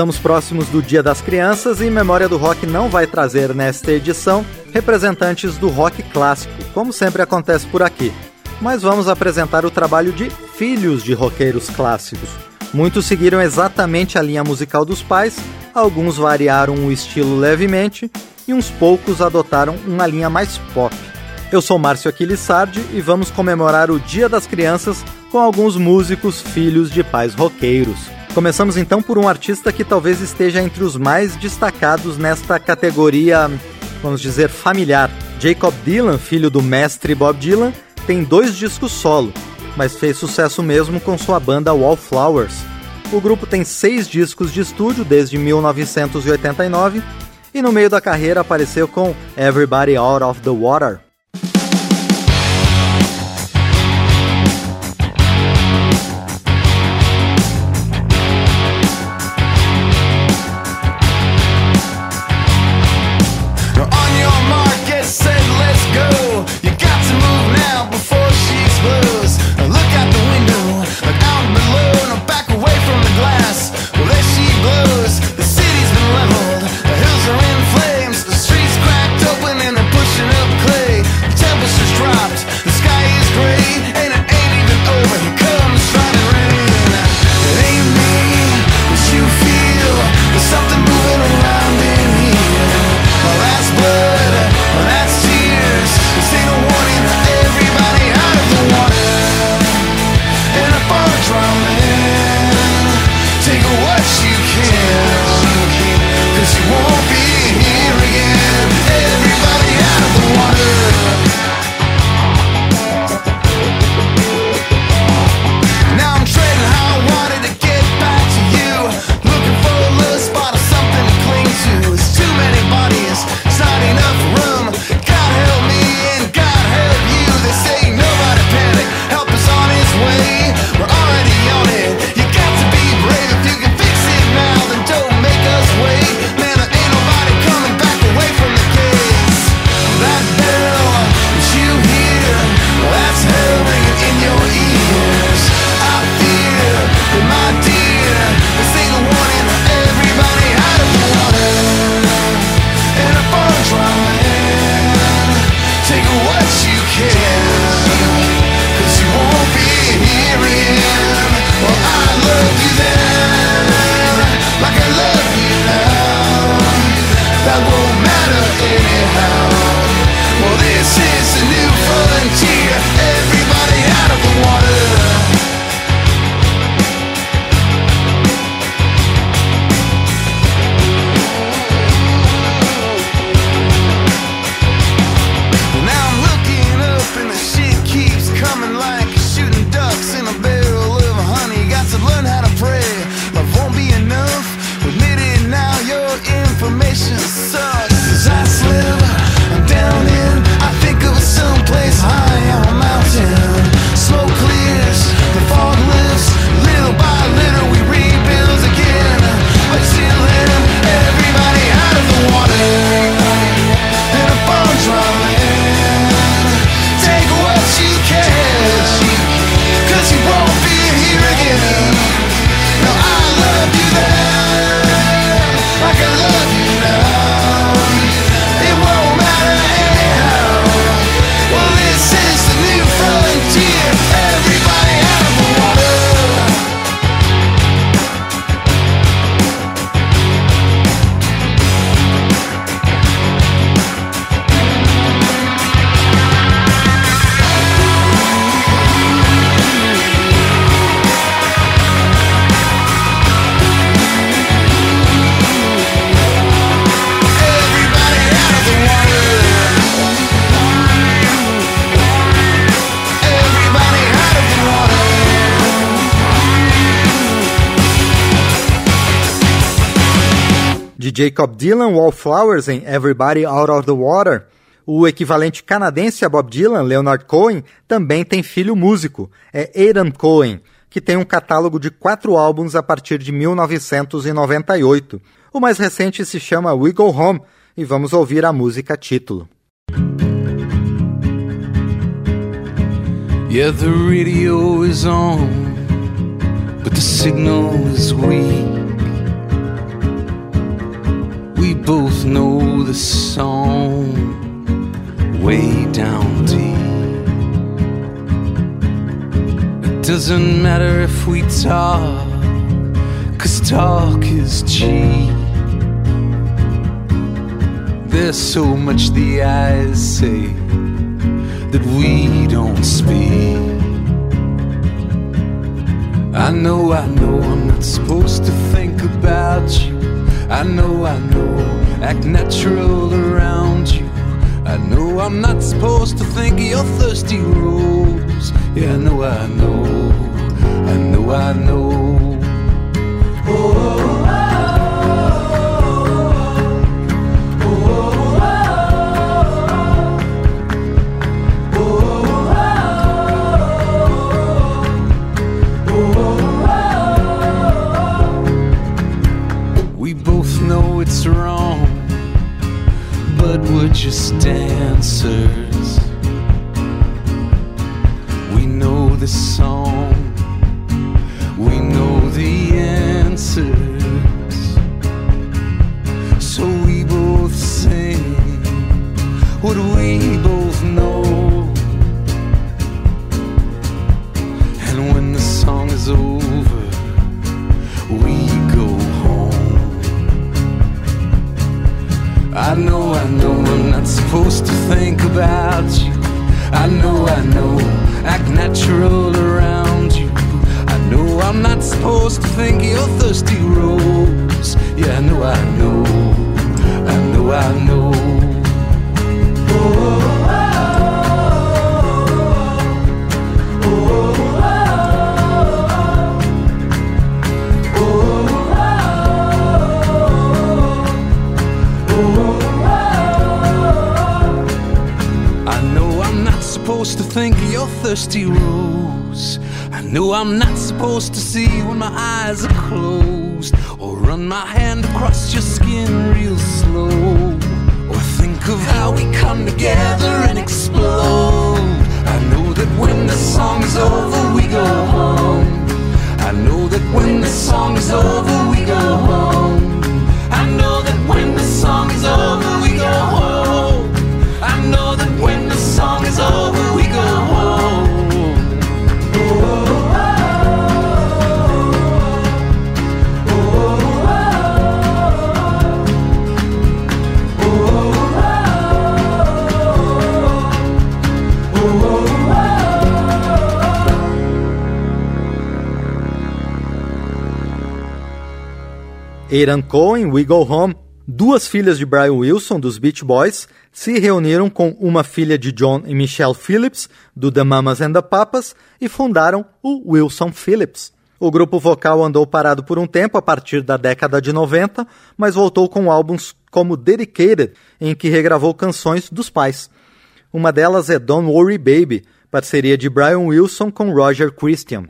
Estamos próximos do Dia das Crianças e Memória do Rock não vai trazer nesta edição representantes do rock clássico, como sempre acontece por aqui. Mas vamos apresentar o trabalho de filhos de roqueiros clássicos. Muitos seguiram exatamente a linha musical dos pais, alguns variaram o estilo levemente e uns poucos adotaram uma linha mais pop. Eu sou Márcio Aquiles Sardi e vamos comemorar o Dia das Crianças com alguns músicos filhos de pais roqueiros. Começamos então por um artista que talvez esteja entre os mais destacados nesta categoria, vamos dizer, familiar. Jacob Dylan, filho do mestre Bob Dylan, tem dois discos solo, mas fez sucesso mesmo com sua banda Wallflowers. O grupo tem seis discos de estúdio desde 1989 e no meio da carreira apareceu com Everybody Out of the Water. won't matter anyhow. Well, this is a new frontier. Jacob Dylan, Wallflowers em Everybody Out of the Water, O equivalente canadense a Bob Dylan, Leonard Cohen, também tem filho músico, é Aidan Cohen, que tem um catálogo de quatro álbuns a partir de 1998. O mais recente se chama We Go Home e vamos ouvir a música título. Yeah, the radio is on, but the signal is weak. We both know the song way down deep. It doesn't matter if we talk, cause talk is cheap. There's so much the eyes say that we don't speak. I know, I know, I'm not supposed to think about you. I know, I know, act natural around you. I know I'm not supposed to think of your thirsty rose. Yeah, I know, I know, I know, I know. Just dancers. We know the song, we know the answers. So we both sing what we both know. And when the song is over, I know, I know I'm not supposed to think about you. I know, I know, act natural around you. I know I'm not supposed to think of your thirsty rose. Yeah, I know, I know, I know, I know. Think of your thirsty rose. I know I'm not supposed to see when my eyes are closed, or run my hand across your skin real slow, or think of how we come together Aaron Cohen, We Go Home, duas filhas de Brian Wilson, dos Beach Boys, se reuniram com uma filha de John e Michelle Phillips, do The Mamas and the Papas, e fundaram o Wilson Phillips. O grupo vocal andou parado por um tempo a partir da década de 90, mas voltou com álbuns como Dedicated, em que regravou canções dos pais. Uma delas é Don't Worry Baby, parceria de Brian Wilson com Roger Christian.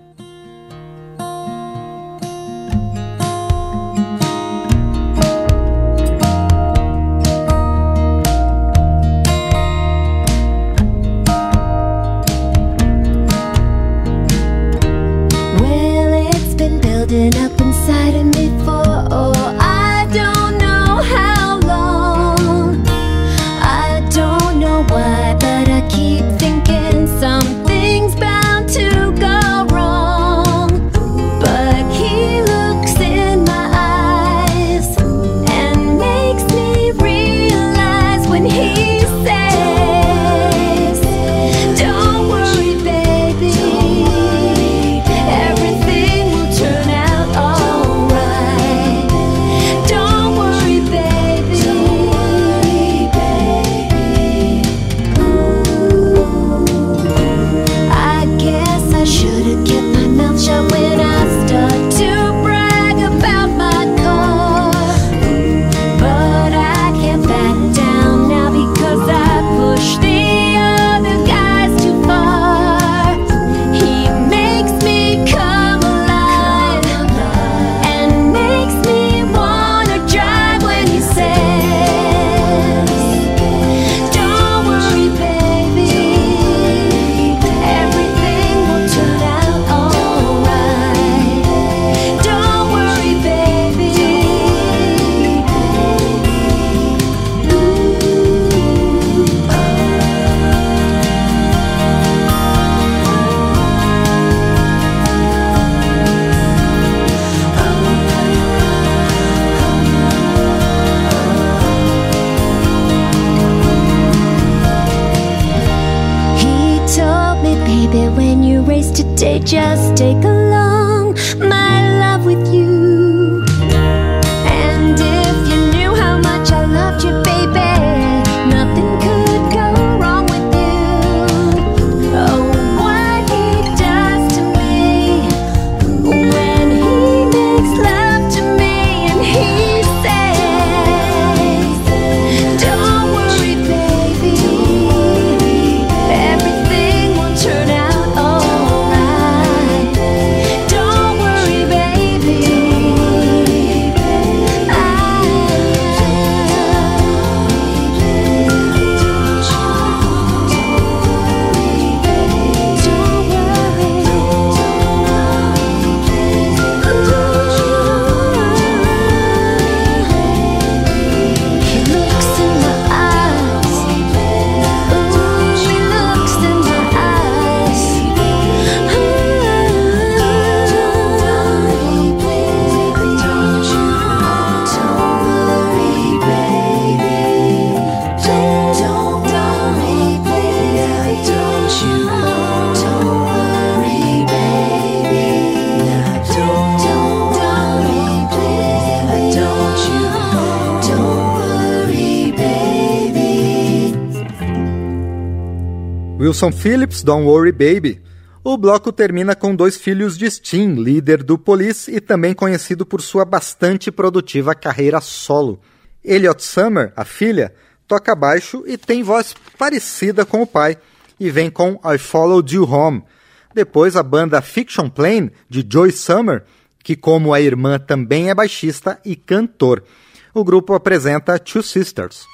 Wilson Phillips, Don't Worry Baby. O bloco termina com dois filhos de Sting, líder do Police e também conhecido por sua bastante produtiva carreira solo. Elliot Summer, a filha, toca baixo e tem voz parecida com o pai, e vem com I Followed You Home. Depois a banda Fiction Plane, de Joy Summer, que como a irmã também é baixista e cantor. O grupo apresenta Two Sisters.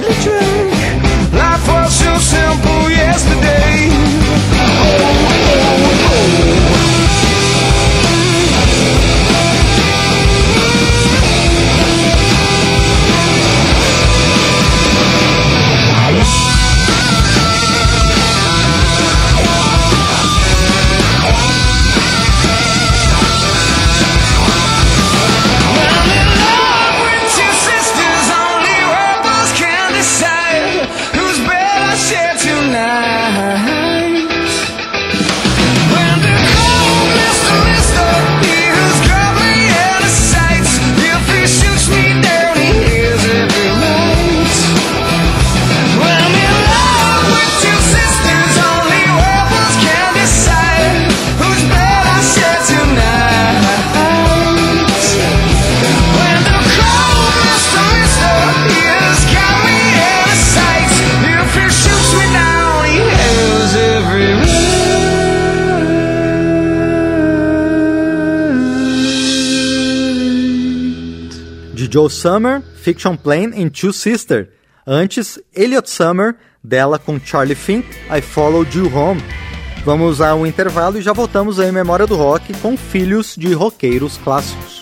literally Joe Summer, Fiction Plane e Two Sister. Antes, Elliot Summer, dela com Charlie Fink, I Followed You Home. Vamos a um intervalo e já voltamos em Memória do Rock com filhos de roqueiros clássicos.